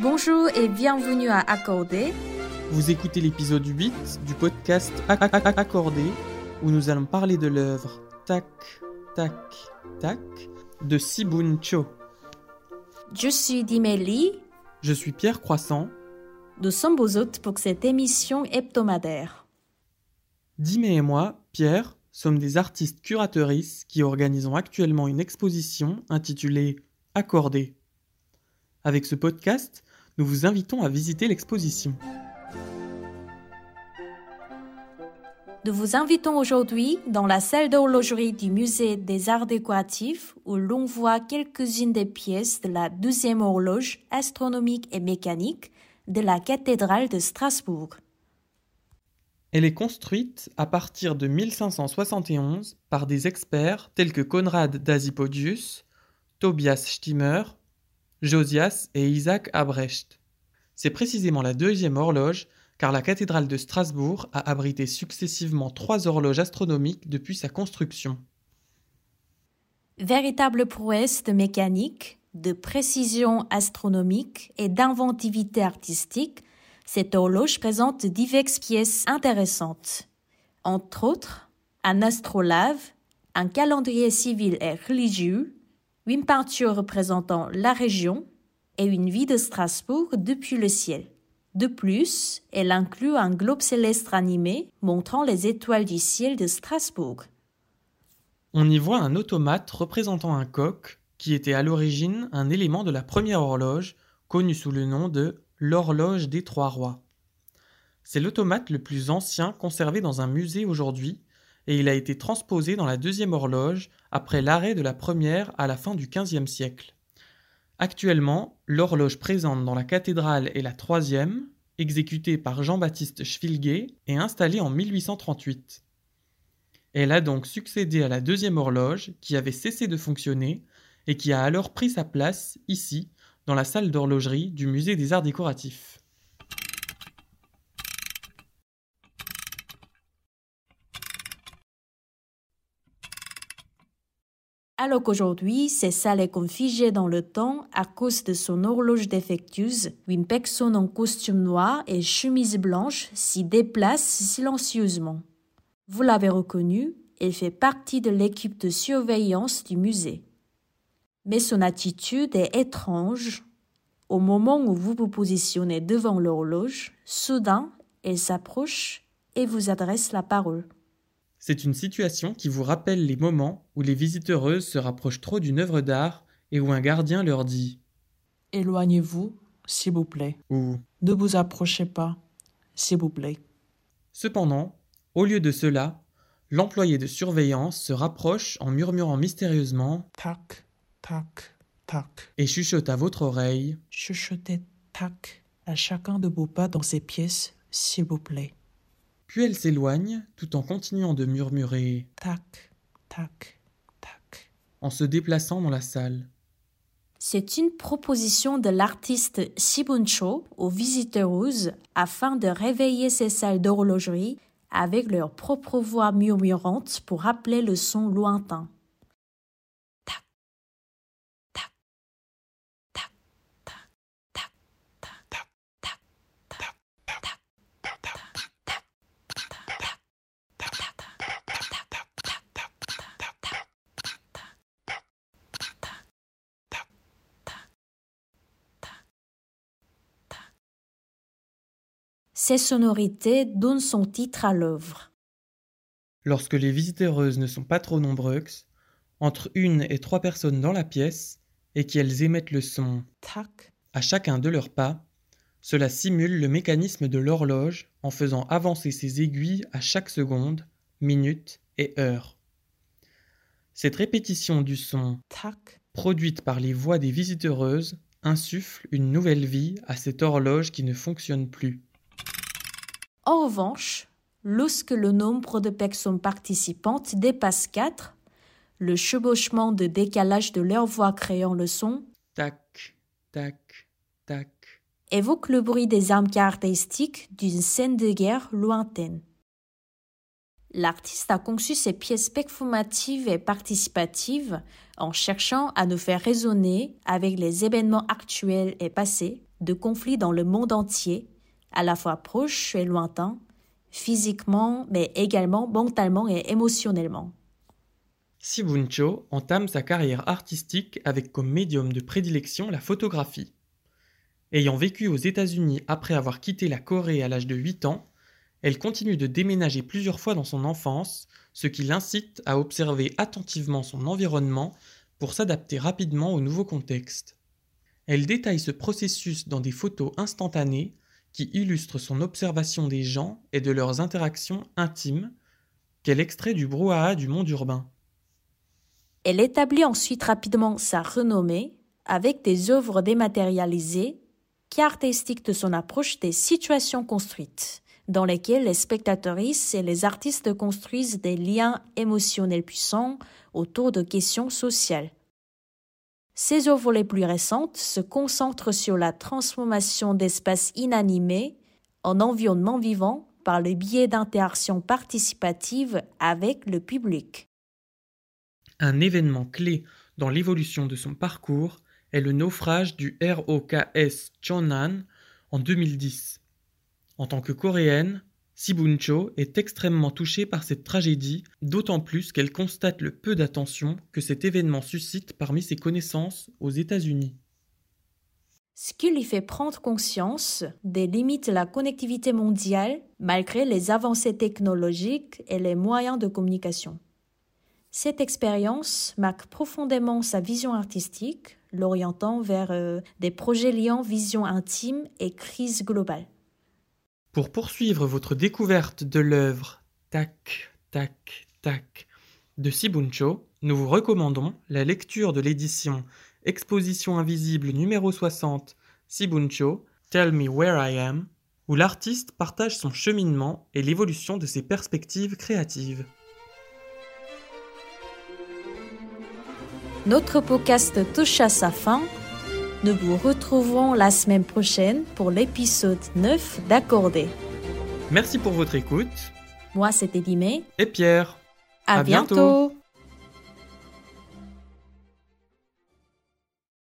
Bonjour et bienvenue à Accordé. Vous écoutez l'épisode 8 du podcast Accordé où nous allons parler de l'œuvre Tac, Tac, Tac de Sibun Cho. Je suis Dimélie. Je suis Pierre Croissant. Nous sommes vos hôtes pour cette émission hebdomadaire. Dimé et moi, Pierre, sommes des artistes curatrices qui organisons actuellement une exposition intitulée Accordé. Avec ce podcast, nous vous invitons à visiter l'exposition. Nous vous invitons aujourd'hui dans la salle d'horlogerie du musée des arts décoratifs où l'on voit quelques-unes des pièces de la deuxième horloge astronomique et mécanique de la cathédrale de Strasbourg. Elle est construite à partir de 1571 par des experts tels que Conrad Dasipodius, Tobias Stimmer, Josias et Isaac Abrecht. C'est précisément la deuxième horloge car la cathédrale de Strasbourg a abrité successivement trois horloges astronomiques depuis sa construction. Véritable prouesse de mécanique, de précision astronomique et d'inventivité artistique, cette horloge présente diverses pièces intéressantes. Entre autres, un astrolabe, un calendrier civil et religieux, une peinture représentant la région et une vie de Strasbourg depuis le ciel. De plus, elle inclut un globe céleste animé montrant les étoiles du ciel de Strasbourg. On y voit un automate représentant un coq qui était à l'origine un élément de la première horloge, connue sous le nom de l'horloge des trois rois. C'est l'automate le plus ancien conservé dans un musée aujourd'hui et il a été transposé dans la deuxième horloge après l'arrêt de la première à la fin du XVe siècle. Actuellement, l'horloge présente dans la cathédrale est la troisième, exécutée par Jean-Baptiste Schwilger et installée en 1838. Elle a donc succédé à la deuxième horloge qui avait cessé de fonctionner et qui a alors pris sa place ici, dans la salle d'horlogerie du musée des arts décoratifs. Alors qu'aujourd'hui, cette salle est dans le temps à cause de son horloge défectueuse, une personne en costume noir et chemise blanche s'y déplace silencieusement. Vous l'avez reconnu, elle fait partie de l'équipe de surveillance du musée. Mais son attitude est étrange. Au moment où vous vous positionnez devant l'horloge, soudain, elle s'approche et vous adresse la parole. C'est une situation qui vous rappelle les moments où les visiteuses se rapprochent trop d'une œuvre d'art et où un gardien leur dit Éloignez-vous, s'il vous plaît. ou Ne vous approchez pas, s'il vous plaît. Cependant, au lieu de cela, l'employé de surveillance se rapproche en murmurant mystérieusement Tac, tac, tac. et chuchote à votre oreille Chuchotez tac à chacun de vos pas dans ces pièces, s'il vous plaît. Puis elle s'éloigne tout en continuant de murmurer Tac, tac, tac. en se déplaçant dans la salle. C'est une proposition de l'artiste Sibuncho aux visiteuses afin de réveiller ces salles d'horlogerie avec leur propre voix murmurante pour rappeler le son lointain. Ces sonorités donnent son titre à l'œuvre. Lorsque les visiteuses ne sont pas trop nombreuses, entre une et trois personnes dans la pièce, et qu'elles émettent le son Tac, à chacun de leurs pas, cela simule le mécanisme de l'horloge en faisant avancer ses aiguilles à chaque seconde, minute et heure. Cette répétition du son tac, produite par les voix des visiteuses insuffle une nouvelle vie à cette horloge qui ne fonctionne plus. En revanche, lorsque le nombre de personnes participantes dépasse 4, le chevauchement de décalage de leur voix créant le son Tac, tac, tac. évoque le bruit des armes caractéristiques d'une scène de guerre lointaine. L'artiste a conçu ses pièces performatives et participatives en cherchant à nous faire résonner avec les événements actuels et passés de conflits dans le monde entier, à la fois proches et lointains, physiquement, mais également mentalement et émotionnellement. Sibuncho entame sa carrière artistique avec comme médium de prédilection la photographie. Ayant vécu aux États-Unis après avoir quitté la Corée à l'âge de 8 ans, elle continue de déménager plusieurs fois dans son enfance, ce qui l'incite à observer attentivement son environnement pour s'adapter rapidement au nouveau contexte. Elle détaille ce processus dans des photos instantanées qui illustrent son observation des gens et de leurs interactions intimes, qu'elle extrait du brouhaha du monde urbain. Elle établit ensuite rapidement sa renommée avec des œuvres dématérialisées caractéristiques de son approche des situations construites, dans lesquelles les spectatrices et les artistes construisent des liens émotionnels puissants autour de questions sociales. Ses œuvres les plus récentes se concentrent sur la transformation d'espaces inanimés en environnements vivants par le biais d'interactions participatives avec le public. Un événement clé dans l'évolution de son parcours est le naufrage du ROKS Chonan en 2010. En tant que coréenne, Sibuncho est extrêmement touchée par cette tragédie, d'autant plus qu'elle constate le peu d'attention que cet événement suscite parmi ses connaissances aux États-Unis. Ce qui lui fait prendre conscience des limites de la connectivité mondiale malgré les avancées technologiques et les moyens de communication. Cette expérience marque profondément sa vision artistique, l'orientant vers euh, des projets liant vision intime et crise globale. Pour poursuivre votre découverte de l'œuvre Tac, Tac, Tac de Sibuncho, nous vous recommandons la lecture de l'édition Exposition invisible numéro 60 Sibuncho Tell Me Where I Am, où l'artiste partage son cheminement et l'évolution de ses perspectives créatives. Notre podcast touche à sa fin. Nous vous retrouvons la semaine prochaine pour l'épisode 9 d'Accordé. Merci pour votre écoute. Moi, c'était Dimé. Et Pierre. À, bientôt.